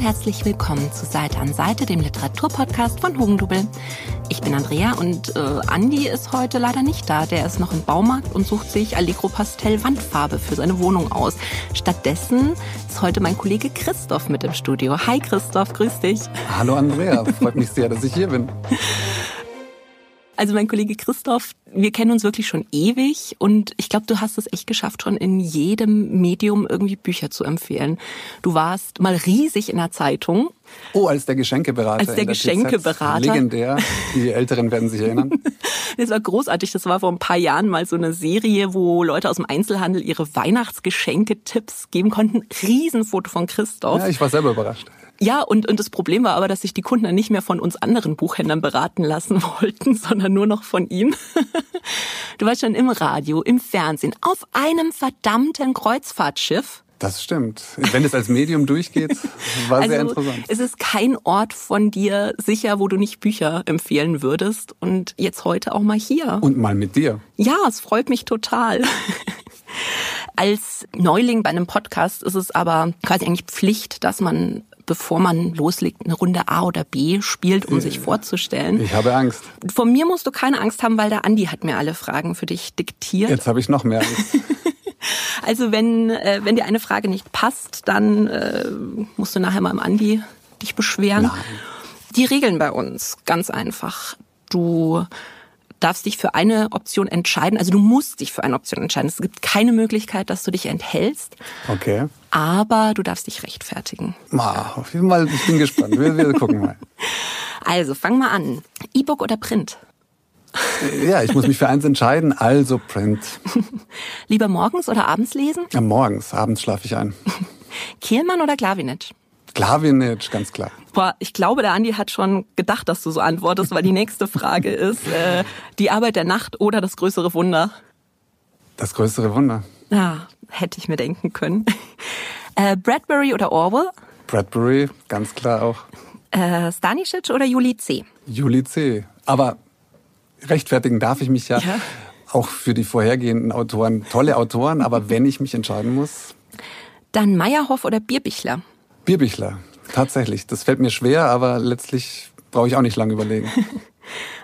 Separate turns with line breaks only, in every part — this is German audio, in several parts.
und herzlich willkommen zu Seite an Seite, dem Literaturpodcast von Hugendubel. Ich bin Andrea und äh, Andi ist heute leider nicht da. Der ist noch im Baumarkt und sucht sich Allegro Pastell Wandfarbe für seine Wohnung aus. Stattdessen ist heute mein Kollege Christoph mit im Studio. Hi Christoph, grüß dich.
Hallo Andrea, freut mich sehr, dass ich hier bin.
Also mein Kollege Christoph, wir kennen uns wirklich schon ewig und ich glaube, du hast es echt geschafft, schon in jedem Medium irgendwie Bücher zu empfehlen. Du warst mal riesig in der Zeitung.
Oh, als der Geschenkeberater.
Als der, Geschenkeberater.
Legendär. Die Älteren werden sich erinnern.
Das war großartig. Das war vor ein paar Jahren mal so eine Serie, wo Leute aus dem Einzelhandel ihre Weihnachtsgeschenke-Tipps geben konnten. Riesenfoto von Christoph.
Ja, ich war selber überrascht.
Ja, und, und das Problem war aber, dass sich die Kunden dann nicht mehr von uns anderen Buchhändlern beraten lassen wollten, sondern nur noch von ihm. Du warst schon im Radio, im Fernsehen, auf einem verdammten Kreuzfahrtschiff.
Das stimmt. Wenn es als Medium durchgeht, war
also,
sehr interessant.
Es ist kein Ort von dir sicher, wo du nicht Bücher empfehlen würdest. Und jetzt heute auch mal hier.
Und mal mit dir.
Ja, es freut mich total. Als Neuling bei einem Podcast ist es aber quasi eigentlich Pflicht, dass man bevor man loslegt, eine Runde A oder B spielt, um sich vorzustellen.
Ich habe Angst.
Von mir musst du keine Angst haben, weil der Andi hat mir alle Fragen für dich diktiert.
Jetzt habe ich noch mehr Angst.
also wenn, äh, wenn dir eine Frage nicht passt, dann äh, musst du nachher mal im Andi dich beschweren.
Nein.
Die Regeln bei uns, ganz einfach. Du darfst dich für eine Option entscheiden. Also du musst dich für eine Option entscheiden. Es gibt keine Möglichkeit, dass du dich enthältst.
Okay.
Aber du darfst dich rechtfertigen.
Ma, auf jeden Fall, ich bin gespannt. Wir, wir gucken mal.
Also, fang mal an. E-Book oder Print?
Ja, ich muss mich für eins entscheiden, also Print.
Lieber morgens oder abends lesen?
Ja, morgens, abends schlafe ich ein.
Kehlmann oder Klavinitsch?
Klavinitsch, ganz klar.
Boah, ich glaube, der Andi hat schon gedacht, dass du so antwortest, weil die nächste Frage ist, äh, die Arbeit der Nacht oder das größere Wunder?
Das größere Wunder.
Ja, hätte ich mir denken können. Äh, Bradbury oder Orwell?
Bradbury, ganz klar auch.
Äh, Stanisic oder Juli C?
Juli C. Aber rechtfertigen darf ich mich ja,
Ja.
auch für die vorhergehenden Autoren. Tolle Autoren, aber wenn ich mich entscheiden muss,
Dann Meyerhoff oder Bierbichler?
Bierbichler. Tatsächlich. Das fällt mir schwer, aber letztlich brauche ich auch nicht lange überlegen.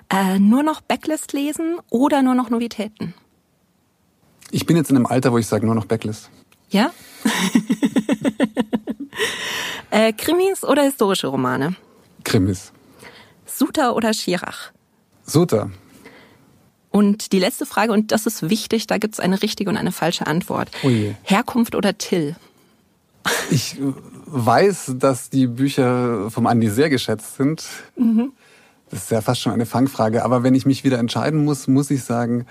Äh, nur noch Backlist lesen oder nur noch Novitäten?
Ich bin jetzt in einem Alter, wo ich sage, nur noch Backlist.
Ja? äh, Krimis oder historische Romane?
Krimis.
Suter oder Schirach?
Suter.
Und die letzte Frage, und das ist wichtig, da gibt's eine richtige und eine falsche Antwort.
Oh.
Herkunft oder Till?
Ich weiß, dass die Bücher vom Andi sehr geschätzt sind. Das ist ja fast schon eine Fangfrage. Aber wenn ich mich wieder entscheiden muss, muss ich sagen,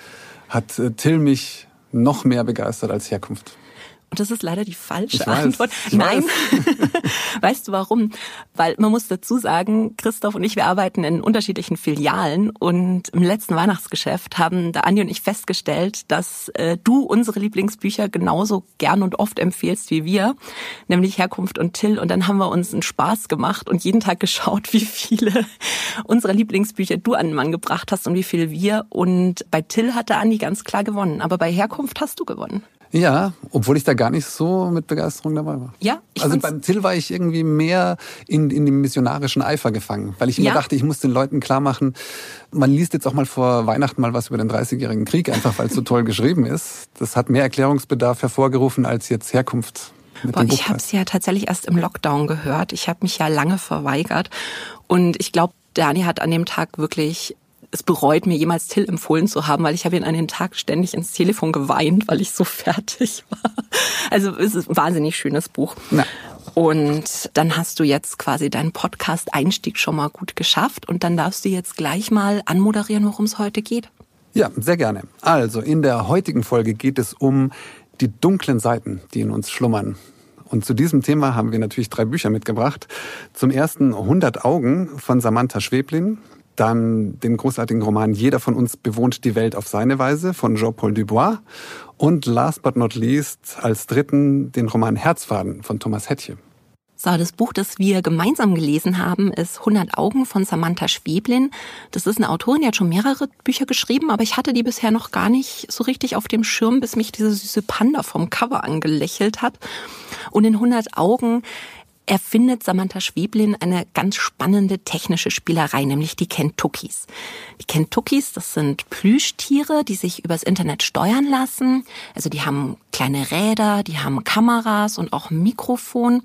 hat äh, Till mich noch mehr begeistert als Herkunft.
Und das ist leider die falsche
Ich weiß,
Antwort.
ich
Nein. weißt du warum? Weil man muss dazu sagen, Christoph und ich, wir arbeiten in unterschiedlichen Filialen und im letzten Weihnachtsgeschäft haben da Andi und ich festgestellt, dass äh, du unsere Lieblingsbücher genauso gern und oft empfehlst wie wir, nämlich Herkunft und Till. Und dann haben wir uns einen Spaß gemacht und jeden Tag geschaut, wie viele unserer Lieblingsbücher du an den Mann gebracht hast und wie viele wir. Und bei Till hatte Andi ganz klar gewonnen, aber bei Herkunft hast du gewonnen.
Ja, obwohl ich da gar nicht so mit Begeisterung dabei war.
Ja, ich
also beim Till war ich irgendwie mehr in, in dem missionarischen Eifer gefangen, weil ich immer
Ja.
dachte, ich muss den Leuten klar machen, man liest jetzt auch mal vor Weihnachten mal was über den 30-jährigen Krieg, einfach weil es so toll geschrieben ist. Das hat mehr Erklärungsbedarf hervorgerufen als jetzt Herkunft.
Boah, ich habe es ja tatsächlich erst im Lockdown gehört. Ich habe mich ja lange verweigert. Und ich glaube, Dani hat an dem Tag wirklich es bereut, mir jemals Till empfohlen zu haben, weil ich habe ihn an den Tag ständig ins Telefon geweint, weil ich so fertig war. Also es ist ein wahnsinnig schönes Buch.
Na.
Und dann hast du jetzt quasi deinen Podcast-Einstieg schon mal gut geschafft und dann darfst du jetzt gleich mal anmoderieren, worum es heute geht.
Ja, sehr gerne. Also, in der heutigen Folge geht es um die dunklen Seiten, die in uns schlummern. Und zu diesem Thema haben wir natürlich drei Bücher mitgebracht. Zum ersten 100 Augen von Samantha Schweblin. Dann den großartigen Roman Jeder von uns bewohnt die Welt auf seine Weise von Jean-Paul Dubois. Und last but not least als dritten den Roman Herzfaden von Thomas Hettche.
So, das Buch, das wir gemeinsam gelesen haben, ist 100 Augen von Samantha Schweblin. Das ist eine Autorin, die hat schon mehrere Bücher geschrieben, aber ich hatte die bisher noch gar nicht so richtig auf dem Schirm, bis mich diese süße Panda vom Cover angelächelt hat. Und in 100 Augen erfindet Samantha Schweblin eine ganz spannende technische Spielerei, nämlich die Kentuckys. Die Kentuckys, das sind Plüschtiere, die sich übers Internet steuern lassen. Also die haben kleine Räder, die haben Kameras und auch Mikrofon.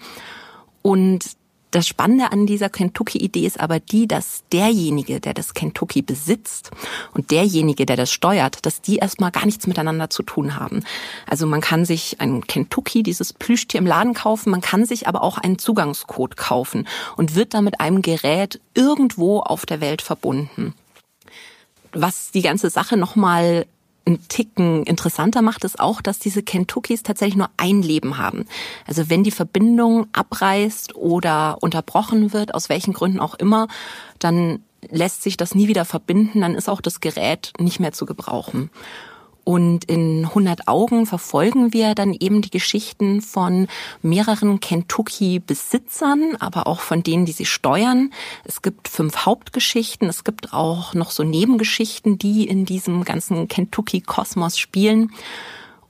Und das Spannende an dieser Kentucky-Idee ist aber die, dass derjenige, der das Kentucky besitzt und derjenige, der das steuert, dass die erstmal gar nichts miteinander zu tun haben. Also man kann sich ein Kentucky, dieses Plüschtier im Laden kaufen, man kann sich aber auch einen Zugangscode kaufen und wird dann mit einem Gerät irgendwo auf der Welt verbunden. Was die ganze Sache nochmal einen Ticken interessanter macht, ist auch, dass diese Kentuckys tatsächlich nur ein Leben haben. Also wenn die Verbindung abreißt oder unterbrochen wird, aus welchen Gründen auch immer, dann lässt sich das nie wieder verbinden, dann ist auch das Gerät nicht mehr zu gebrauchen. Und in 100 Augen verfolgen wir dann eben die Geschichten von mehreren Kentucky-Besitzern, aber auch von denen, die sie steuern. Es gibt fünf Hauptgeschichten. Es gibt auch noch so Nebengeschichten, die in diesem ganzen Kentucky-Kosmos spielen.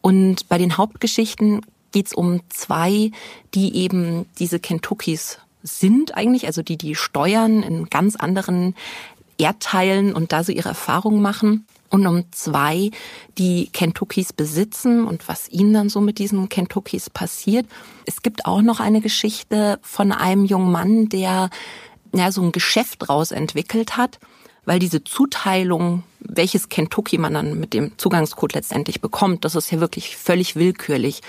Und bei den Hauptgeschichten geht es um zwei, die eben diese Kentuckys sind eigentlich, also die die steuern in ganz anderen Erdteilen und da so ihre Erfahrungen machen und um zwei, die Kentuckys besitzen und was ihnen dann so mit diesen Kentuckys passiert. Es gibt auch noch eine Geschichte von einem jungen Mann, der ja, so ein Geschäft draus entwickelt hat, weil diese Zuteilung, welches Kentucky man dann mit dem Zugangscode letztendlich bekommt, das ist ja wirklich völlig willkürlich.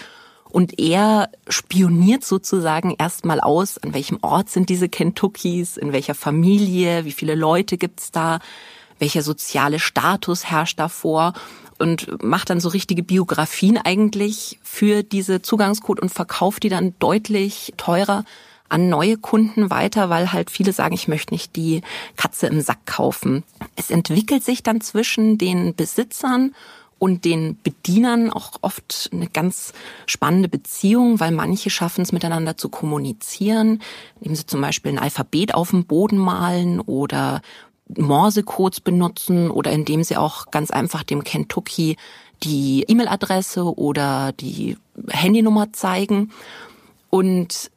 Und er spioniert sozusagen erstmal aus, an welchem Ort sind diese Kentuckys, in welcher Familie, wie viele Leute gibt's da, welcher soziale Status herrscht davor und macht dann so richtige Biografien eigentlich für diese Zugangscode und verkauft die dann deutlich teurer an neue Kunden weiter, weil halt viele sagen, ich möchte nicht die Katze im Sack kaufen. Es entwickelt sich dann zwischen den Besitzern und den Bedienern auch oft eine ganz spannende Beziehung, weil manche schaffen es miteinander zu kommunizieren, indem sie zum Beispiel ein Alphabet auf dem Boden malen oder Morsecodes benutzen oder indem sie auch ganz einfach dem Kentucky die E-Mail-Adresse oder die Handynummer zeigen. Und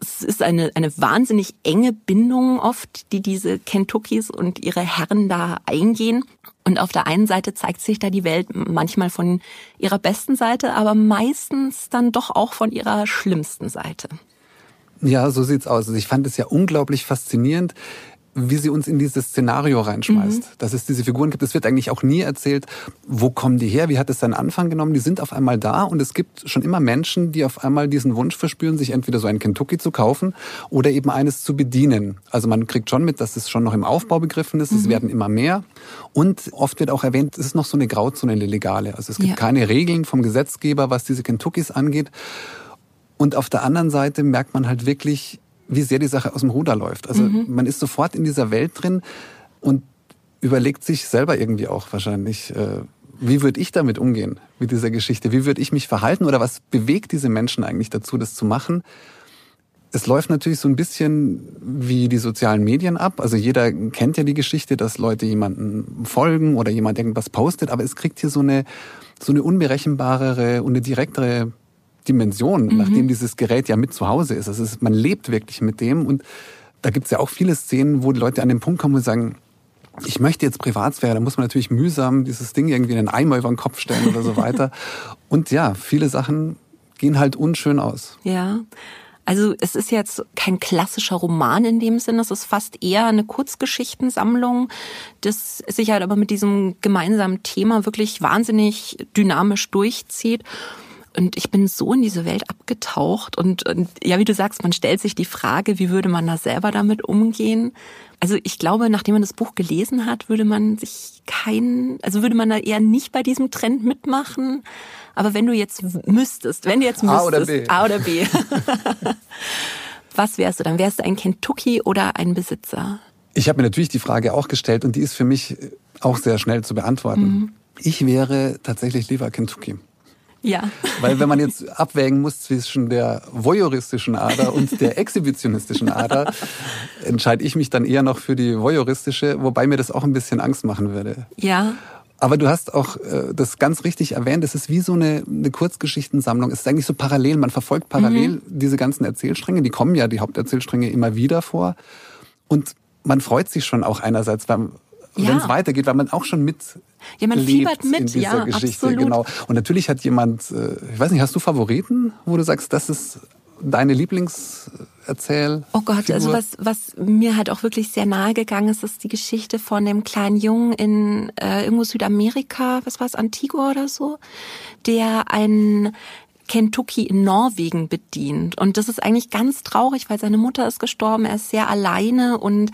es ist eine, eine wahnsinnig enge Bindung oft, die diese Kentuckys und ihre Herren da eingehen. Und auf der einen Seite zeigt sich da die Welt manchmal von ihrer besten Seite, aber meistens dann doch auch von ihrer schlimmsten Seite.
Ja, so sieht's aus. Also ich fand es ja unglaublich faszinierend, wie sie uns in dieses Szenario reinschmeißt. Mhm. Dass es diese Figuren gibt. Es wird eigentlich auch nie erzählt, wo kommen die her, wie hat es seinen Anfang genommen. Die sind auf einmal da und es gibt schon immer Menschen, die auf einmal diesen Wunsch verspüren, sich entweder so ein Kentucky zu kaufen oder eben eines zu bedienen. Also man kriegt schon mit, dass es schon noch im Aufbau begriffen ist. Mhm. Es werden immer mehr. Und oft wird auch erwähnt, es ist noch so eine Grauzone, eine legale. Also es gibt ja. keine Regeln vom Gesetzgeber, was diese Kentuckys angeht. Und auf der anderen Seite merkt man halt wirklich, wie sehr die Sache aus dem Ruder läuft. Also mhm. man ist sofort in dieser Welt drin und überlegt sich selber irgendwie auch wahrscheinlich, äh, wie würde ich damit umgehen mit dieser Geschichte? Wie würde ich mich verhalten oder was bewegt diese Menschen eigentlich dazu, das zu machen? Es läuft natürlich so ein bisschen wie die sozialen Medien ab. Also jeder kennt ja die Geschichte, dass Leute jemanden folgen oder jemand irgendwas postet, aber es kriegt hier so eine, so eine unberechenbarere und eine direktere Dimension, mhm. nachdem dieses Gerät ja mit zu Hause ist. Also ist, man lebt wirklich mit dem und da gibt es ja auch viele Szenen, wo die Leute an den Punkt kommen und sagen, ich möchte jetzt Privatsphäre, da muss man natürlich mühsam dieses Ding irgendwie in einen Eimer über den Kopf stellen oder so weiter. Und ja, viele Sachen gehen halt unschön aus.
Ja. Also es ist jetzt kein klassischer Roman in dem Sinne, es ist fast eher eine Kurzgeschichtensammlung, das sich halt aber mit diesem gemeinsamen Thema wirklich wahnsinnig dynamisch durchzieht. Und ich bin so in diese Welt abgetaucht und, und ja, wie du sagst, man stellt sich die Frage, wie würde man da selber damit umgehen? Also ich glaube, nachdem man das Buch gelesen hat, würde man sich kein, also würde man da eher nicht bei diesem Trend mitmachen. Aber wenn du jetzt müsstest, wenn du jetzt müsstest,
A oder B,
A oder B was wärst du? Dann wärst du ein Kentucky oder ein Besitzer?
Ich habe mir natürlich die Frage auch gestellt und die ist für mich auch sehr schnell zu beantworten. Mhm. Ich wäre tatsächlich lieber Kentucky.
Ja.
Weil wenn man jetzt abwägen muss zwischen der voyeuristischen Ader und der exhibitionistischen Ader, entscheide ich mich dann eher noch für die voyeuristische, wobei mir das auch ein bisschen Angst machen würde.
Ja.
Aber du hast auch äh, das ganz richtig erwähnt, es ist wie so eine, eine Kurzgeschichtensammlung. Es ist eigentlich so parallel, man verfolgt parallel mhm. diese ganzen Erzählstränge, die kommen ja, die Haupterzählstränge immer wieder vor. Und man freut sich schon auch einerseits, ja. wenn es weitergeht, weil man auch schon mit
ja, man fiebert mit, in dieser ja,
Geschichte,
absolut.
genau. Und natürlich hat jemand, äh, ich weiß nicht, hast du Favoriten, wo du sagst, das ist deine Lieblingserzähl?
Oh Gott, Figur? also was, was mir halt auch wirklich sehr nahe gegangen ist, ist die Geschichte von dem kleinen Jungen in äh, irgendwo Südamerika, was war es, Antigua oder so, der ein Kentucky in Norwegen bedient. Und das ist eigentlich ganz traurig, weil seine Mutter ist gestorben, er ist sehr alleine und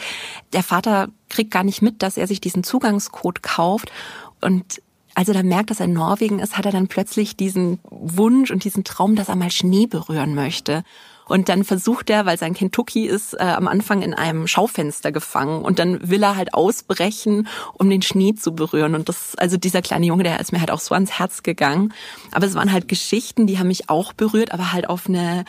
der Vater kriegt gar nicht mit, dass er sich diesen Zugangscode kauft. Und als er dann merkt, dass er in Norwegen ist, hat er dann plötzlich diesen Wunsch und diesen Traum, dass er mal Schnee berühren möchte. Und dann versucht er, weil sein Kentucky ist äh, am Anfang in einem Schaufenster gefangen und dann will er halt ausbrechen, um den Schnee zu berühren. Und das, also dieser kleine Junge, der ist mir halt auch so ans Herz gegangen. Aber es waren halt Geschichten, die haben mich auch berührt, aber halt auf eine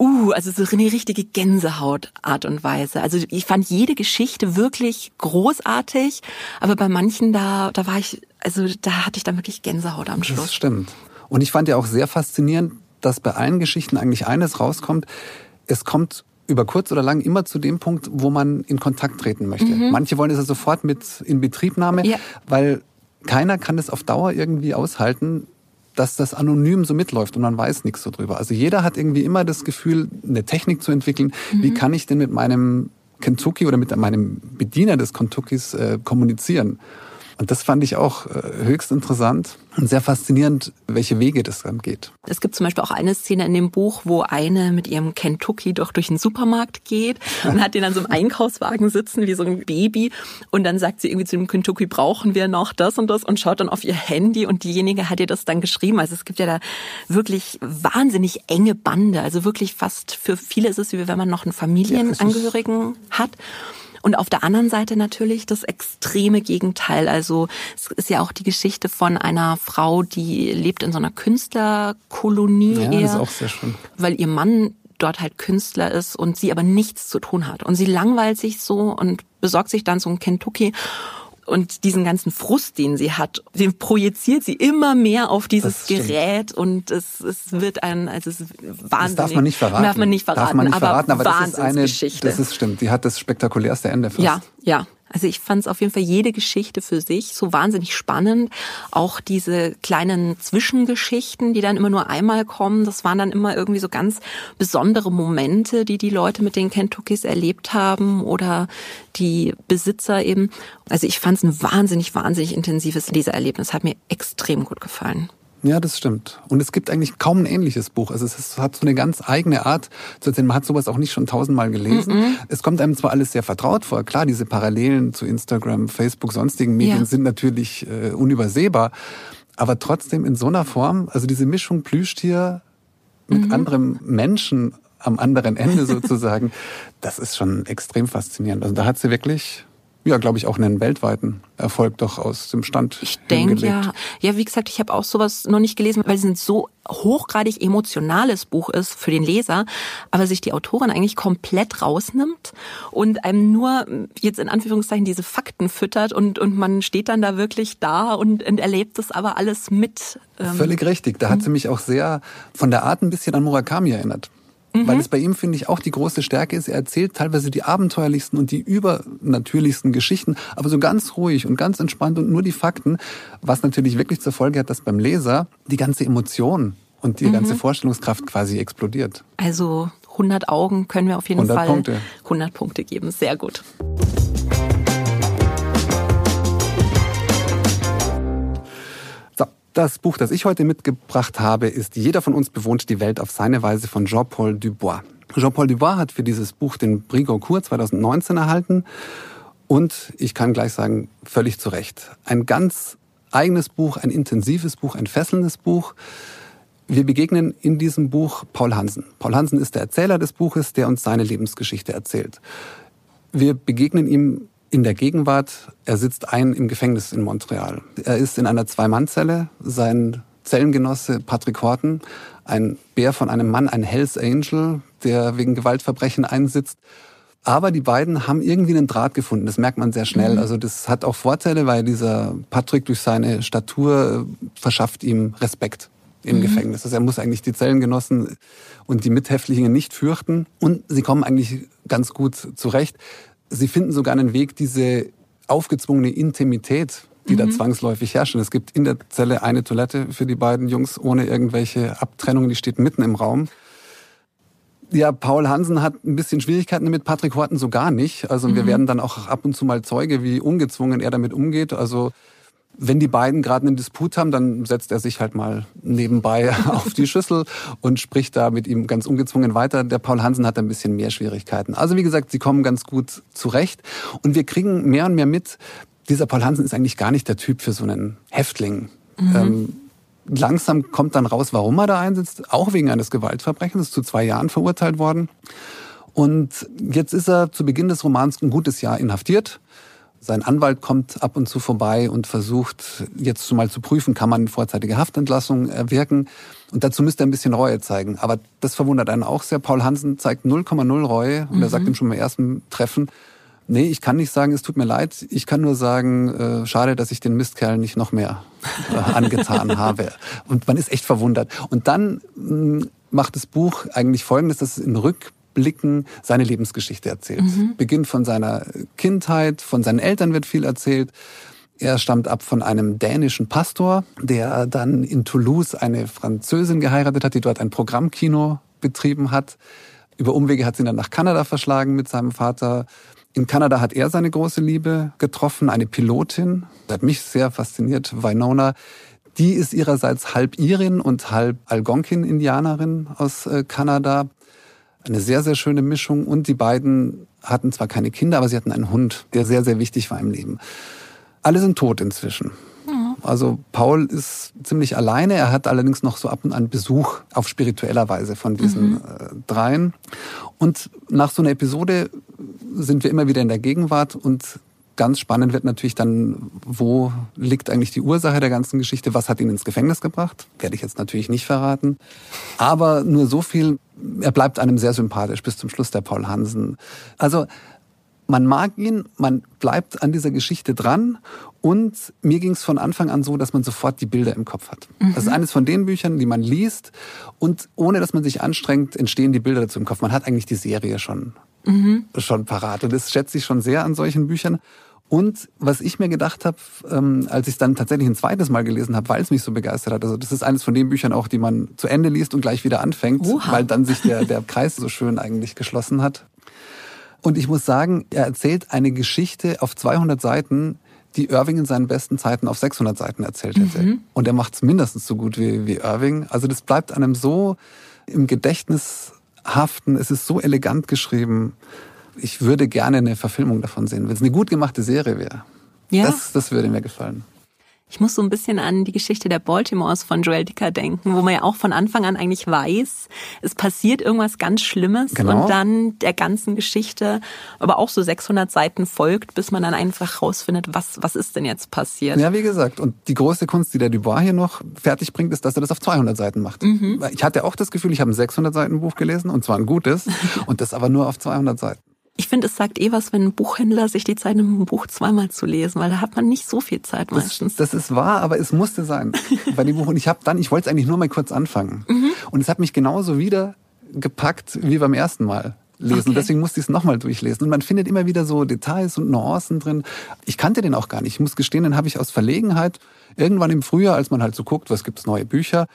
Uh, also so eine richtige Gänsehaut-Art und Weise. Also ich fand jede Geschichte wirklich großartig, aber bei manchen da, da war ich, also da hatte ich dann wirklich Gänsehaut am Schluss.
Das stimmt. Und ich fand ja auch sehr faszinierend, dass bei allen Geschichten eigentlich eines rauskommt. Es kommt über kurz oder lang immer zu dem Punkt, wo man in Kontakt treten möchte. Mhm. Manche wollen es ja sofort mit in Betriebnahme, ja. weil keiner kann es auf Dauer irgendwie aushalten, dass das anonym so mitläuft und man weiß nichts so drüber. Also jeder hat irgendwie immer das Gefühl, eine Technik zu entwickeln. Mhm. Wie kann ich denn mit meinem Kentucky oder mit meinem Bediener des Kentuckys äh, kommunizieren? Und das fand ich auch äh, höchst interessant und sehr faszinierend, welche Wege das dann geht.
Es gibt zum Beispiel auch eine Szene in dem Buch, wo eine mit ihrem Kentucky doch durch den Supermarkt geht und hat den dann so im Einkaufswagen sitzen wie so ein Baby und dann sagt sie irgendwie zu dem Kentucky, brauchen wir noch das und das und schaut dann auf ihr Handy und diejenige hat ihr das dann geschrieben. Also es gibt ja da wirklich wahnsinnig enge Bande. Also wirklich fast für viele ist es wie wenn man noch einen Familienangehörigen ja, hat. Und auf der anderen Seite natürlich das extreme Gegenteil. Also es ist ja auch die Geschichte von einer Frau, die lebt in so einer Künstlerkolonie.
Ja, eher, das ist auch sehr schön.
Weil ihr Mann dort halt Künstler ist und sie aber nichts zu tun hat. Und sie langweilt sich so und besorgt sich dann so ein Kentucky und diesen ganzen Frust, den sie hat, den projiziert sie immer mehr auf dieses Gerät und es, es wird ein, also es ist wahnsinnig. Das
darf man nicht verraten.
Darf man nicht verraten,
darf man nicht verraten
aber,
aber das ist eine, das ist stimmt. Die hat das spektakulärste Ende fast.
Ja, ja. Also ich fand es auf jeden Fall jede Geschichte für sich so wahnsinnig spannend. Auch diese kleinen Zwischengeschichten, die dann immer nur einmal kommen, das waren dann immer irgendwie so ganz besondere Momente, die die Leute mit den Kentuckys erlebt haben oder die Besitzer eben. Also ich fand es ein wahnsinnig, wahnsinnig intensives Lesererlebnis. Hat mir extrem gut gefallen.
Ja, das stimmt. Und es gibt eigentlich kaum ein ähnliches Buch. Also es hat so eine ganz eigene Art zu erzählen. Man hat sowas auch nicht schon tausendmal gelesen. Mm -mm. Es kommt einem zwar alles sehr vertraut vor. Klar, diese Parallelen zu Instagram, Facebook, sonstigen Medien ja. sind natürlich äh, unübersehbar. Aber trotzdem in so einer Form, also diese Mischung Plüschtier mit mhm. anderem Menschen am anderen Ende sozusagen, das ist schon extrem faszinierend. Also da hat sie wirklich ja, glaube ich, auch einen weltweiten Erfolg doch aus dem Stand.
Ich denke ja. Ja, wie gesagt, ich habe auch sowas noch nicht gelesen, weil es ein so hochgradig emotionales Buch ist für den Leser, aber sich die Autorin eigentlich komplett rausnimmt und einem nur jetzt in Anführungszeichen diese Fakten füttert und, und man steht dann da wirklich da und, und erlebt das aber alles mit.
Ähm. Völlig richtig. Da hat sie mich auch sehr von der Art ein bisschen an Murakami erinnert. Mhm. Weil es bei ihm, finde ich, auch die große Stärke ist. Er erzählt teilweise die abenteuerlichsten und die übernatürlichsten Geschichten, aber so ganz ruhig und ganz entspannt und nur die Fakten, was natürlich wirklich zur Folge hat, dass beim Leser die ganze Emotion und die mhm. ganze Vorstellungskraft quasi explodiert.
Also 100 Augen können wir auf jeden
100
Fall
Punkte.
100 Punkte geben. Sehr gut.
Das Buch, das ich heute mitgebracht habe, ist Jeder von uns bewohnt die Welt auf seine Weise von Jean-Paul Dubois. Jean-Paul Dubois hat für dieses Buch den Prix Goncourt 2019 erhalten und ich kann gleich sagen, völlig zu Recht. Ein ganz eigenes Buch, ein intensives Buch, ein fesselndes Buch. Wir begegnen in diesem Buch Paul Hansen. Paul Hansen ist der Erzähler des Buches, der uns seine Lebensgeschichte erzählt. Wir begegnen ihm in der Gegenwart, er sitzt ein im Gefängnis in Montreal. Er ist in einer Zwei-Mann-Zelle. Sein Zellengenosse Patrick Horton, ein Bär von einem Mann, ein Hells Angel, der wegen Gewaltverbrechen einsitzt. Aber die beiden haben irgendwie einen Draht gefunden. Das merkt man sehr schnell. Mhm. Also das hat auch Vorteile, weil dieser Patrick durch seine Statur äh, verschafft ihm Respekt im mhm. Gefängnis. Also er muss eigentlich die Zellengenossen und die Mithäftlinge nicht fürchten. Und sie kommen eigentlich ganz gut zurecht. Sie finden sogar einen Weg, diese aufgezwungene Intimität, die mhm. da zwangsläufig herrscht. Und es gibt in der Zelle eine Toilette für die beiden Jungs ohne irgendwelche Abtrennungen. Die steht mitten im Raum. Ja, Paul Hansen hat ein bisschen Schwierigkeiten damit, Patrick Horten so gar nicht. Also mhm. wir werden dann auch ab und zu mal Zeuge, wie ungezwungen er damit umgeht. Also wenn die beiden gerade einen Disput haben, dann setzt er sich halt mal nebenbei auf die Schüssel und spricht da mit ihm ganz ungezwungen weiter. Der Paul Hansen hat ein bisschen mehr Schwierigkeiten. Also wie gesagt, sie kommen ganz gut zurecht und wir kriegen mehr und mehr mit, dieser Paul Hansen ist eigentlich gar nicht der Typ für so einen Häftling. Mhm. Ähm, langsam kommt dann raus, warum er da einsitzt, auch wegen eines Gewaltverbrechens, ist zu zwei Jahren verurteilt worden. Und jetzt ist er zu Beginn des Romans ein gutes Jahr inhaftiert. Sein Anwalt kommt ab und zu vorbei und versucht jetzt mal zu prüfen, kann man vorzeitige Haftentlassung erwirken. Und dazu müsste er ein bisschen Reue zeigen. Aber das verwundert einen auch sehr. Paul Hansen zeigt 0,0 Reue und mhm. er sagt ihm schon beim ersten Treffen, Nee, ich kann nicht sagen, es tut mir leid. Ich kann nur sagen, äh, schade, dass ich den Mistkerl nicht noch mehr äh, angetan habe. Und man ist echt verwundert. Und dann mh, mm, macht das Buch eigentlich Folgendes, dass es in Rückblicken seine Lebensgeschichte erzählt. Mhm. Beginnt von seiner Kindheit, von seinen Eltern wird viel erzählt. Er stammt ab von einem dänischen Pastor, der dann in Toulouse eine Französin geheiratet hat, die dort ein Programmkino betrieben hat. Über Umwege hat sie ihn dann nach Kanada verschlagen mit seinem Vater. In Kanada hat er seine große Liebe getroffen, eine Pilotin. Das hat mich sehr fasziniert, Winona. Die ist ihrerseits halb Irin und halb Algonquin-Indianerin aus äh, Kanada. Eine sehr, sehr schöne Mischung. Und die beiden hatten zwar keine Kinder, aber sie hatten einen Hund, der sehr, sehr wichtig war im Leben. Alle sind tot inzwischen. Also Paul ist ziemlich alleine. Er hat allerdings noch so ab und an Besuch auf spiritueller Weise von diesen mhm. äh, dreien. Und nach so einer Episode sind wir immer wieder in der Gegenwart und ganz spannend wird natürlich dann, wo liegt eigentlich die Ursache der ganzen Geschichte? Was hat ihn ins Gefängnis gebracht? Werde ich jetzt natürlich nicht verraten. Aber nur so viel, er bleibt einem sehr sympathisch bis zum Schluss, der Paul Hansen. Also man mag ihn, man bleibt an dieser Geschichte dran und mir ging es von Anfang an so, dass man sofort die Bilder im Kopf hat. Mhm. Das ist eines von den Büchern, die man liest und ohne dass man sich anstrengt, entstehen die Bilder dazu im Kopf. Man hat eigentlich die Serie schon, mhm. schon parat und das schätze ich schon sehr an solchen Büchern. Und was ich mir gedacht habe, ähm, als ich es dann tatsächlich ein zweites Mal gelesen habe, weil es mich so begeistert hat, also das ist eines von den Büchern auch, die man zu Ende liest und gleich wieder anfängt, Oha. weil dann sich der, der Kreis so schön eigentlich geschlossen hat. Und ich muss sagen, er erzählt eine Geschichte auf 200 Seiten, die Irving in seinen besten Zeiten auf 600 Seiten erzählt hätte. Mhm. Und er macht es mindestens so gut wie, wie Irving. Also das bleibt einem so im Gedächtnis haften. Es ist so elegant geschrieben. Ich würde gerne eine Verfilmung davon sehen, wenn es eine gut gemachte Serie wäre. Ja. Das, das würde mir gefallen.
Ich muss so ein bisschen an die Geschichte der Baltimores von Joel Dicker denken, wo man ja auch von Anfang an eigentlich weiß, es passiert irgendwas ganz Schlimmes genau. und dann der ganzen Geschichte aber auch so 600 Seiten folgt, bis man dann einfach rausfindet, was, was ist denn jetzt passiert.
Ja, wie gesagt. Und die große Kunst, die der Dubois hier noch fertig bringt, ist, dass er das auf 200 Seiten macht. Mhm. Ich hatte auch das Gefühl, ich habe ein 600 Seiten Buch gelesen und zwar ein gutes und das aber nur auf 200 Seiten.
Ich finde, es sagt eh was, wenn ein Buchhändler sich die Zeit nimmt, ein Buch zweimal zu lesen, weil da hat man nicht so viel Zeit meistens.
Das, das ist wahr, aber es musste sein bei dem Buch. Und ich habe dann, ich wollte es eigentlich nur mal kurz anfangen. Mhm. Und es hat mich genauso wieder gepackt wie beim ersten Mal lesen. Okay. Und deswegen musste ich es nochmal durchlesen. Und man findet immer wieder so Details und Nuancen drin. Ich kannte den auch gar nicht. Ich muss gestehen, den habe ich aus Verlegenheit irgendwann im Frühjahr, als man halt so guckt, was gibt's neue Bücher,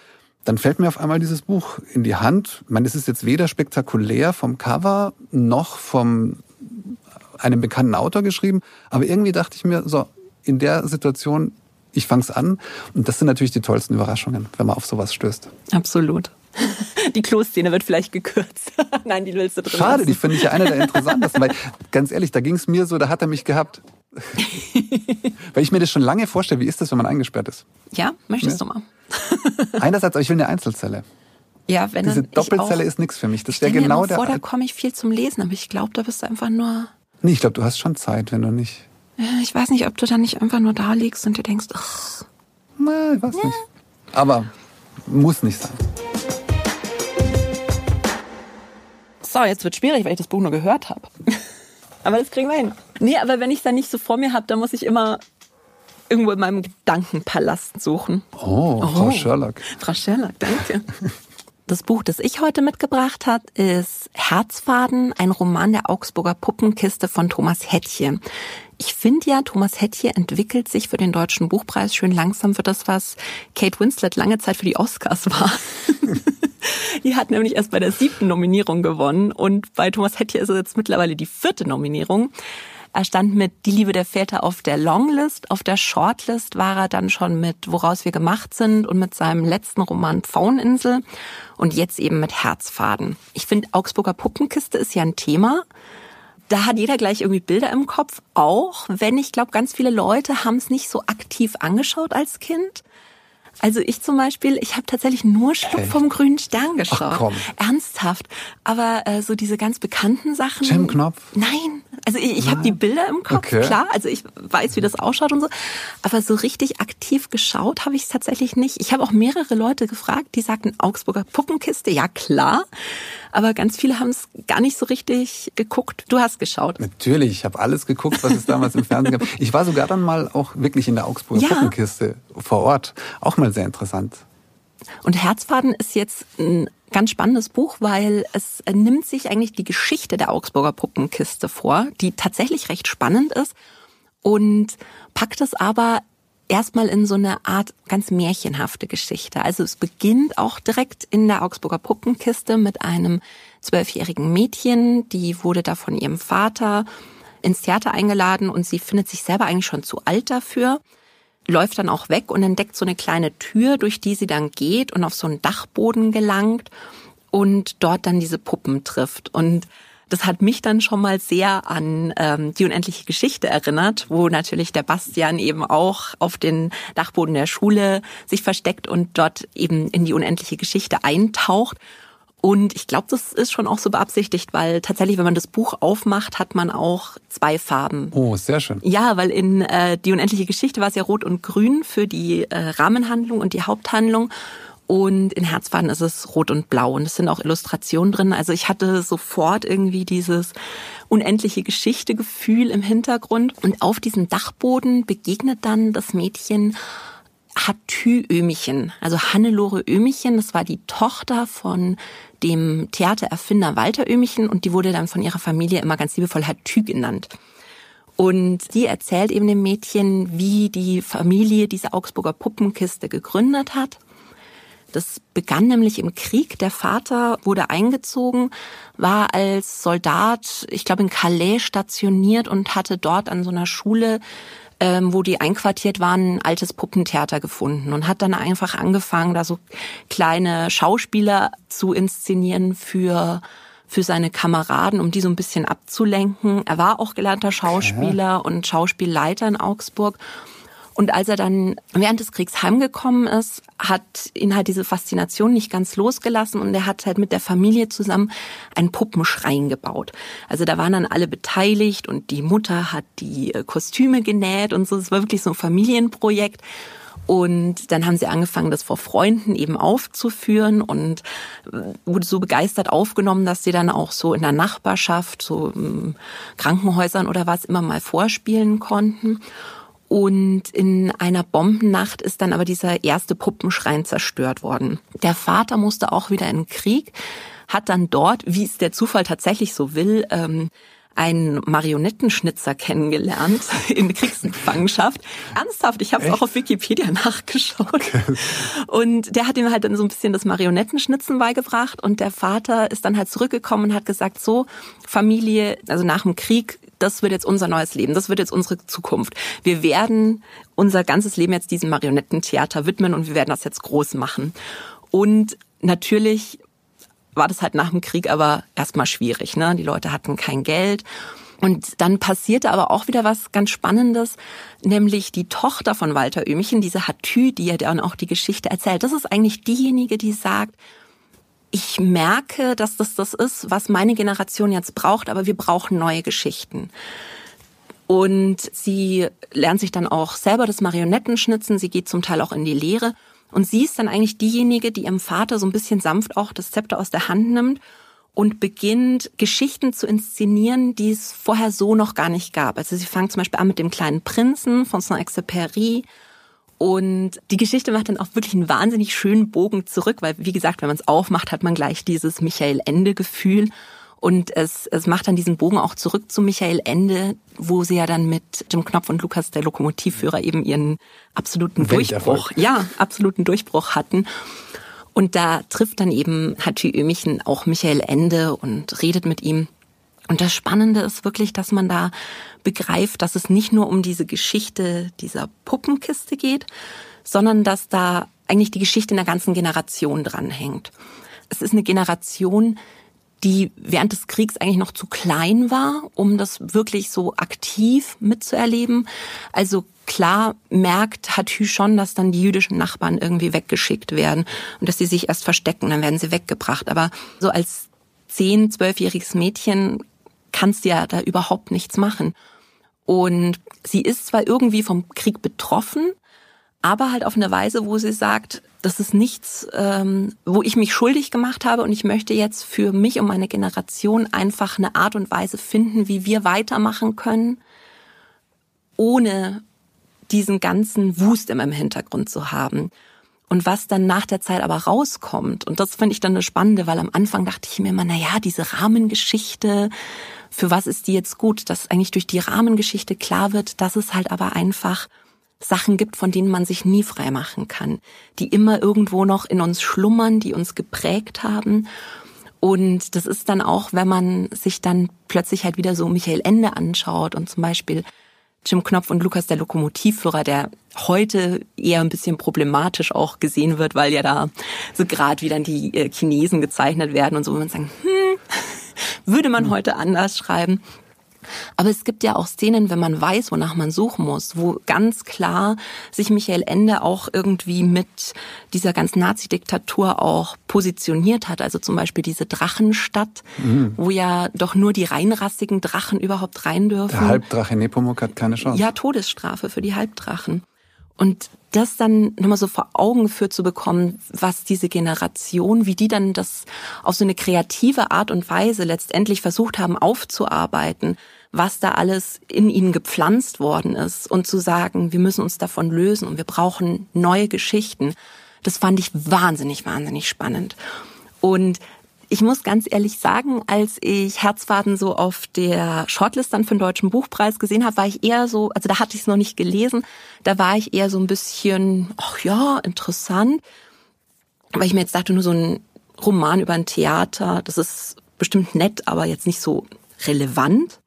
dann fällt mir auf einmal dieses Buch in die Hand. Ich meine, es ist jetzt weder spektakulär vom Cover noch vom einem bekannten Autor geschrieben, aber irgendwie dachte ich mir, so, in der Situation, ich fang's an. Und das sind natürlich die tollsten Überraschungen, wenn man auf sowas stößt.
Absolut. Die Kloszene wird vielleicht gekürzt. Nein, die willst du drin
Schade, lassen. die finde ich ja eine der interessantesten. weil, ganz ehrlich, da ging es mir so, da hat er mich gehabt. Weil ich mir das schon lange vorstelle, wie ist das, wenn man eingesperrt ist?
Ja, möchtest ja. du mal?
Einerseits, aber ich will eine Einzelzelle.
Ja, wenn
Diese Doppelzelle ist nichts für mich. Das wäre genau mir
der. Vor, da komme ich viel zum Lesen, aber ich glaube, da bist du einfach nur.
Nee, ich glaube, du hast schon Zeit, wenn du nicht.
Ich weiß nicht, ob du dann nicht einfach nur da liegst und dir denkst, ach.
Nein, ich weiß ja. nicht. Aber muss nicht sein.
So, jetzt wird schwierig, weil ich das Buch nur gehört habe. Aber das kriegen wir hin. Nee, aber wenn ich es dann nicht so vor mir habe, dann muss ich immer irgendwo in meinem Gedankenpalast suchen.
Oh, oh. Frau Sherlock.
Frau Sherlock, danke. Das Buch, das ich heute mitgebracht hat, ist Herzfaden, ein Roman der Augsburger Puppenkiste von Thomas Hettje. Ich finde ja, Thomas Hettje entwickelt sich für den Deutschen Buchpreis schön langsam für das, was Kate Winslet lange Zeit für die Oscars war. die hat nämlich erst bei der siebten Nominierung gewonnen und bei Thomas Hettje ist es jetzt mittlerweile die vierte Nominierung. Er stand mit Die Liebe der Väter auf der Longlist. Auf der Shortlist war er dann schon mit Woraus wir gemacht sind und mit seinem letzten Roman Pfaueninsel und jetzt eben mit Herzfaden. Ich finde, Augsburger Puppenkiste ist ja ein Thema. Da hat jeder gleich irgendwie Bilder im Kopf, auch wenn ich glaube, ganz viele Leute haben es nicht so aktiv angeschaut als Kind. Also ich zum Beispiel, ich habe tatsächlich nur Schluck vom grünen Stern geschaut. Ach, komm. Ernsthaft. Aber äh, so diese ganz bekannten Sachen.
Jim Knopf?
Nein. Also ich, ich habe die Bilder im Kopf, okay. klar. Also ich weiß, wie das ausschaut und so. Aber so richtig aktiv geschaut habe ich es tatsächlich nicht. Ich habe auch mehrere Leute gefragt, die sagten Augsburger Puppenkiste. Ja, klar aber ganz viele haben es gar nicht so richtig geguckt. Du hast geschaut.
Natürlich, ich habe alles geguckt, was es damals im Fernsehen gab. Ich war sogar dann mal auch wirklich in der Augsburger ja. Puppenkiste vor Ort. Auch mal sehr interessant.
Und Herzfaden ist jetzt ein ganz spannendes Buch, weil es nimmt sich eigentlich die Geschichte der Augsburger Puppenkiste vor, die tatsächlich recht spannend ist und packt es aber erstmal in so eine Art ganz märchenhafte Geschichte. Also es beginnt auch direkt in der Augsburger Puppenkiste mit einem zwölfjährigen Mädchen, die wurde da von ihrem Vater ins Theater eingeladen und sie findet sich selber eigentlich schon zu alt dafür, läuft dann auch weg und entdeckt so eine kleine Tür, durch die sie dann geht und auf so einen Dachboden gelangt und dort dann diese Puppen trifft. Und das hat mich dann schon mal sehr an ähm, die unendliche Geschichte erinnert, wo natürlich der Bastian eben auch auf den Dachboden der Schule sich versteckt und dort eben in die unendliche Geschichte eintaucht. Und ich glaube, das ist schon auch so beabsichtigt, weil tatsächlich, wenn man das Buch aufmacht, hat man auch zwei Farben.
Oh, sehr schön.
Ja, weil in äh, die unendliche Geschichte war es ja rot und grün für die äh, Rahmenhandlung und die Haupthandlung. Und in Herzfaden ist es rot und blau. Und es sind auch Illustrationen drin. Also ich hatte sofort irgendwie dieses unendliche Geschichte-Gefühl im Hintergrund. Und auf diesem Dachboden begegnet dann das Mädchen Hatü Ömichen, also Hannelore Ömichen. Das war die Tochter von dem Theatererfinder Walter Ömichen und die wurde dann von ihrer Familie immer ganz liebevoll Hatü genannt. Und sie erzählt eben dem Mädchen, wie die Familie diese Augsburger Puppenkiste gegründet hat das begann nämlich im Krieg. Der Vater wurde eingezogen, war als Soldat, ich glaube, in Calais stationiert und hatte dort an so einer Schule ähm, wo die einquartiert waren, ein altes Puppentheater gefunden und hat dann einfach angefangen, da so kleine Schauspieler zu inszenieren für für seine Kameraden, um die so ein bisschen abzulenken. Er war auch gelernter Schauspieler okay. und Schauspielleiter in Augsburg und als er dann während des Kriegs heimgekommen ist, hat ihn halt diese Faszination nicht ganz losgelassen und er hat halt mit der Familie zusammen einen Puppenschrein gebaut. Also da waren dann alle beteiligt und die Mutter hat die äh, Kostüme genäht und so. Es war wirklich so ein Familienprojekt. Und dann haben sie angefangen, das vor Freunden eben aufzuführen und äh, wurde so begeistert aufgenommen, dass sie dann auch so in der Nachbarschaft, so Krankenhäusern oder was immer mal vorspielen konnten. Und in einer Bombennacht ist dann aber dieser erste Puppenschrein zerstört worden. Der Vater musste auch wieder in den Krieg, hat dann dort, wie es der Zufall tatsächlich so will, ähm, einen Marionettenschnitzer kennengelernt in Kriegsgefangenschaft. Ernsthaft, ich habe es auch auf Wikipedia nachgeschaut. Okay. Und der hat ihm halt dann so ein bisschen das Marionettenschnitzen beigebracht und der Vater ist dann halt zurückgekommen und hat gesagt, so Familie, also nach dem Krieg das wird jetzt unser neues Leben, das wird jetzt unsere Zukunft. Wir werden unser ganzes Leben jetzt diesem Marionettentheater widmen und wir werden das jetzt groß machen. Und natürlich war das halt nach dem Krieg aber erstmal schwierig. Ne? Die Leute hatten kein Geld. Und dann passierte aber auch wieder was ganz Spannendes, nämlich die Tochter von Walter Ömichen, diese Hatü, die ja dann auch die Geschichte erzählt. Das ist eigentlich diejenige, die sagt, ich merke, dass das das ist, was meine Generation jetzt braucht, aber wir brauchen neue Geschichten. Und sie lernt sich dann auch selber das Marionettenschnitzen, sie geht zum Teil auch in die Lehre. Und sie ist dann eigentlich diejenige, die ihrem Vater so ein bisschen sanft auch das Zepter aus der Hand nimmt und beginnt Geschichten zu inszenieren, die es vorher so noch gar nicht gab. Also sie fangen zum Beispiel an mit dem kleinen Prinzen von Saint-Exupéry und die Geschichte macht dann auch wirklich einen wahnsinnig schönen Bogen zurück, weil wie gesagt, wenn man es aufmacht, hat man gleich dieses Michael Ende Gefühl und es, es macht dann diesen Bogen auch zurück zu Michael Ende, wo sie ja dann mit Jim Knopf und Lukas, der Lokomotivführer, eben ihren absoluten Durchbruch, ja, absoluten Durchbruch hatten. Und da trifft dann eben Hatü Ömichen auch Michael Ende und redet mit ihm. Und das Spannende ist wirklich, dass man da begreift, dass es nicht nur um diese Geschichte dieser Puppenkiste geht, sondern dass da eigentlich die Geschichte einer ganzen Generation dranhängt. Es ist eine Generation, die während des Kriegs eigentlich noch zu klein war, um das wirklich so aktiv mitzuerleben. Also klar merkt Hatü schon, dass dann die jüdischen Nachbarn irgendwie weggeschickt werden und dass sie sich erst verstecken, dann werden sie weggebracht. Aber so als zehn, zwölfjähriges Mädchen kannst ja da überhaupt nichts machen. Und sie ist zwar irgendwie vom Krieg betroffen, aber halt auf eine Weise, wo sie sagt, das ist nichts, ähm, wo ich mich schuldig gemacht habe und ich möchte jetzt für mich und meine Generation einfach eine Art und Weise finden, wie wir weitermachen können, ohne diesen ganzen Wust immer im Hintergrund zu haben. Und was dann nach der Zeit aber rauskommt, und das finde ich dann eine spannende, weil am Anfang dachte ich mir immer, na ja, diese Rahmengeschichte, für was ist die jetzt gut, dass eigentlich durch die Rahmengeschichte klar wird, dass es halt aber einfach Sachen gibt, von denen man sich nie frei machen kann, die immer irgendwo noch in uns schlummern, die uns geprägt haben. Und das ist dann auch, wenn man sich dann plötzlich halt wieder so Michael Ende anschaut und zum Beispiel Jim Knopf und Lukas der Lokomotivführer, der heute eher ein bisschen problematisch auch gesehen wird, weil ja da so gerade wie dann die äh, Chinesen gezeichnet werden und so, wo man sagen, hm, würde man heute anders schreiben. Aber es gibt ja auch Szenen, wenn man weiß, wonach man suchen muss, wo ganz klar sich Michael Ende auch irgendwie mit dieser ganzen Nazi-Diktatur auch positioniert hat. Also zum Beispiel diese Drachenstadt, mhm. wo ja doch nur die reinrassigen Drachen überhaupt rein dürfen.
Der Halbdrache Nepomuk hat keine Chance.
Ja, Todesstrafe für die Halbdrachen. Und das dann nochmal so vor Augen geführt zu bekommen, was diese Generation, wie die dann das auf so eine kreative Art und Weise letztendlich versucht haben aufzuarbeiten, was da alles in ihnen gepflanzt worden ist und zu sagen, wir müssen uns davon lösen und wir brauchen neue Geschichten. Das fand ich wahnsinnig, wahnsinnig spannend. Und ich muss ganz ehrlich sagen, als ich Herzfaden so auf der Shortlist dann für den Deutschen Buchpreis gesehen habe, war ich eher so, also da hatte ich es noch nicht gelesen, da war ich eher so ein bisschen, ach ja, interessant. Weil ich mir jetzt dachte, nur so ein Roman über ein Theater, das ist bestimmt nett, aber jetzt nicht so relevant.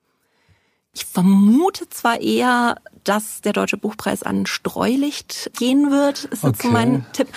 Ich vermute zwar eher, dass der Deutsche Buchpreis an Streulicht gehen wird, ist jetzt okay. so mein Tipp.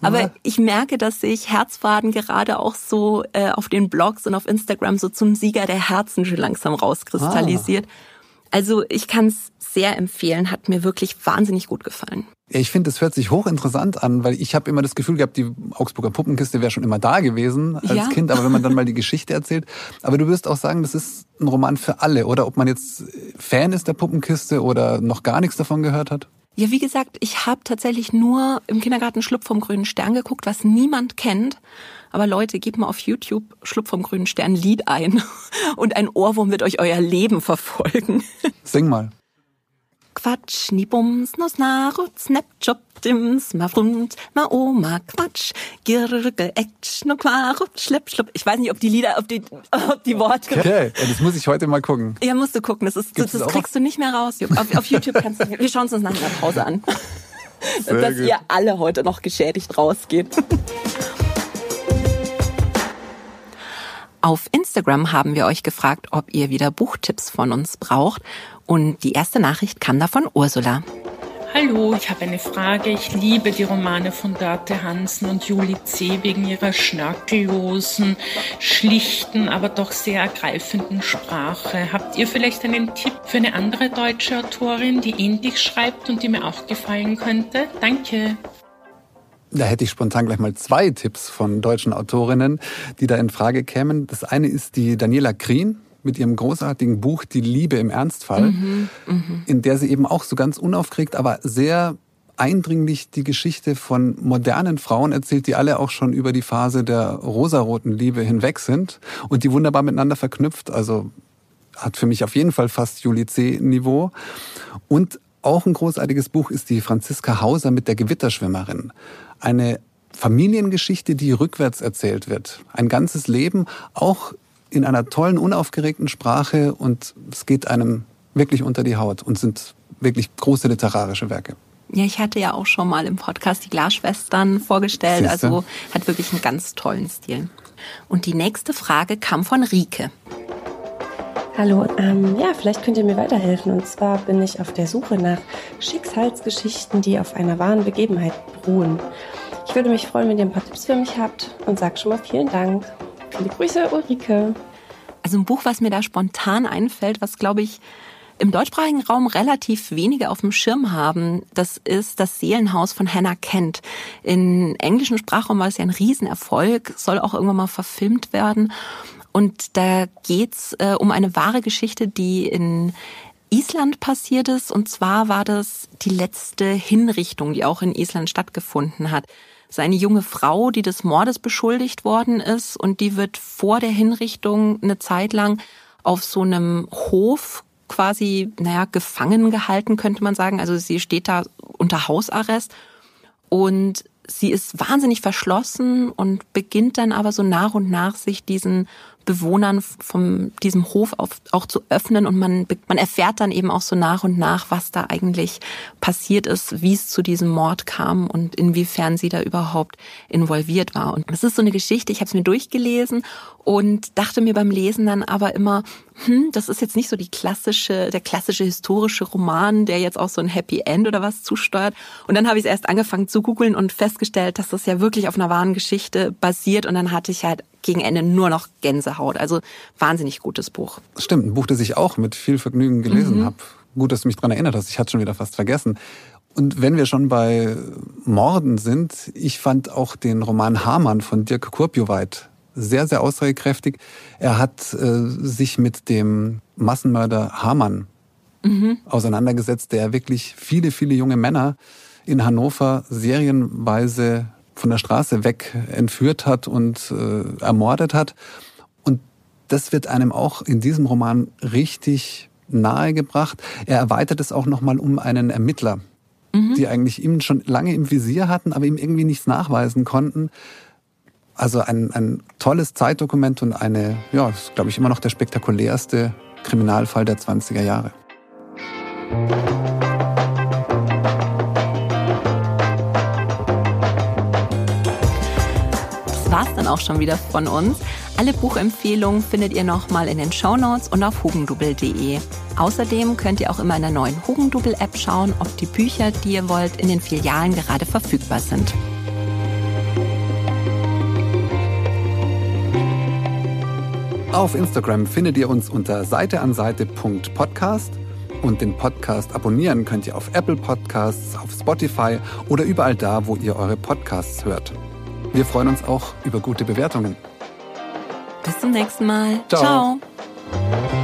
Aber ja. ich merke, dass sich Herzfaden gerade auch so äh, auf den Blogs und auf Instagram so zum Sieger der Herzen schon langsam rauskristallisiert. Ah. Also ich kann es sehr empfehlen, hat mir wirklich wahnsinnig gut gefallen.
Ich finde, es hört sich hochinteressant an, weil ich habe immer das Gefühl gehabt, die Augsburger Puppenkiste wäre schon immer da gewesen als ja. Kind, aber wenn man dann mal die Geschichte erzählt. Aber du wirst auch sagen, das ist ein Roman für alle, oder ob man jetzt Fan ist der Puppenkiste oder noch gar nichts davon gehört hat?
Ja, wie gesagt, ich habe tatsächlich nur im Kindergarten Schlupf vom grünen Stern geguckt, was niemand kennt. Aber Leute, gebt mal auf YouTube Schlupf vom grünen Stern Lied ein und ein Ohrwurm wird euch euer Leben verfolgen.
Sing mal.
Quatsch, ni Bums, nos Narut, Snap, Job, Dims, ma Frund, ma Oma, Quatsch, Girge, Etsch, no Quarut, Schlepp, Schlupp. Ich weiß nicht, ob die Lieder, ob die, ob die Worte.
Okay, das muss ich heute mal gucken.
Ja, musst du gucken. Das ist, das, das kriegst du nicht mehr raus. Auf, auf YouTube kannst du, wir schauen es uns nach der Pause an. Sehr Dass gut. ihr alle heute noch geschädigt rausgeht. Auf Instagram haben wir euch gefragt, ob ihr wieder Buchtipps von uns braucht. Und die erste Nachricht kam da von Ursula.
Hallo, ich habe eine Frage. Ich liebe die Romane von Dörte Hansen und Julie C. wegen ihrer schnörkellosen, schlichten, aber doch sehr ergreifenden Sprache. Habt ihr vielleicht einen Tipp für eine andere deutsche Autorin, die ähnlich schreibt und die mir auch gefallen könnte? Danke.
Da hätte ich spontan gleich mal zwei Tipps von deutschen Autorinnen, die da in Frage kämen. Das eine ist die Daniela Krien mit ihrem großartigen Buch Die Liebe im Ernstfall, mhm, mh. in der sie eben auch so ganz unaufgeregt, aber sehr eindringlich die Geschichte von modernen Frauen erzählt, die alle auch schon über die Phase der rosaroten Liebe hinweg sind und die wunderbar miteinander verknüpft. Also hat für mich auf jeden Fall fast Julie C-Niveau. Und auch ein großartiges Buch ist die Franziska Hauser mit der Gewitterschwimmerin. Eine Familiengeschichte, die rückwärts erzählt wird. Ein ganzes Leben, auch in einer tollen, unaufgeregten Sprache und es geht einem wirklich unter die Haut und sind wirklich große literarische Werke.
Ja, ich hatte ja auch schon mal im Podcast die Glasschwestern vorgestellt, Siehste? also hat wirklich einen ganz tollen Stil. Und die nächste Frage kam von Rike.
Hallo, ähm, ja, vielleicht könnt ihr mir weiterhelfen. Und zwar bin ich auf der Suche nach Schicksalsgeschichten, die auf einer wahren Begebenheit beruhen. Ich würde mich freuen, wenn ihr ein paar Tipps für mich habt und sage schon mal vielen Dank. Viele Grüße, Ulrike.
Also ein Buch, was mir da spontan einfällt, was glaube ich im deutschsprachigen Raum relativ wenige auf dem Schirm haben, das ist das Seelenhaus von Hannah Kent. In englischen Sprachraum war es ja ein Riesenerfolg, soll auch irgendwann mal verfilmt werden. Und da geht's äh, um eine wahre Geschichte, die in Island passiert ist. Und zwar war das die letzte Hinrichtung, die auch in Island stattgefunden hat. Seine junge Frau, die des Mordes beschuldigt worden ist und die wird vor der Hinrichtung eine Zeit lang auf so einem Hof quasi, naja, gefangen gehalten, könnte man sagen. Also sie steht da unter Hausarrest und sie ist wahnsinnig verschlossen und beginnt dann aber so nach und nach sich diesen Bewohnern von diesem Hof auf, auch zu öffnen und man, man erfährt dann eben auch so nach und nach, was da eigentlich passiert ist, wie es zu diesem Mord kam und inwiefern sie da überhaupt involviert war. Und das ist so eine Geschichte, ich habe es mir durchgelesen und dachte mir beim Lesen dann aber immer, hm, das ist jetzt nicht so die klassische, der klassische historische Roman, der jetzt auch so ein Happy End oder was zusteuert. Und dann habe ich es erst angefangen zu googeln und festgestellt, dass das ja wirklich auf einer wahren Geschichte basiert. Und dann hatte ich halt gegen Ende nur noch Gänsehaut. Also wahnsinnig gutes Buch.
Stimmt, ein Buch, das ich auch mit viel Vergnügen gelesen mhm. habe. Gut, dass du mich daran erinnert hast. Ich hatte schon wieder fast vergessen. Und wenn wir schon bei Morden sind, ich fand auch den Roman Hamann von Dirk Kurpjoweit sehr, sehr aussagekräftig. Er hat äh, sich mit dem Massenmörder Hamann mhm. auseinandergesetzt, der wirklich viele, viele junge Männer in Hannover serienweise von der Straße weg entführt hat und äh, ermordet hat. Und das wird einem auch in diesem Roman richtig nahegebracht. Er erweitert es auch nochmal um einen Ermittler, mhm. die eigentlich ihm schon lange im Visier hatten, aber ihm irgendwie nichts nachweisen konnten. Also ein, ein tolles Zeitdokument und eine, ja, ist, glaube ich, immer noch der spektakulärste Kriminalfall der 20er Jahre.
Das war's dann auch schon wieder von uns. Alle Buchempfehlungen findet ihr nochmal in den Shownotes und auf hugendubel.de. Außerdem könnt ihr auch in der neuen Hugendubel-App schauen, ob die Bücher, die ihr wollt, in den Filialen gerade verfügbar sind.
Auf Instagram findet ihr uns unter seiteanseite.podcast und den Podcast abonnieren könnt ihr auf Apple Podcasts, auf Spotify oder überall da, wo ihr eure Podcasts hört. Wir freuen uns auch über gute Bewertungen.
Bis zum nächsten Mal.
Ciao. Ciao.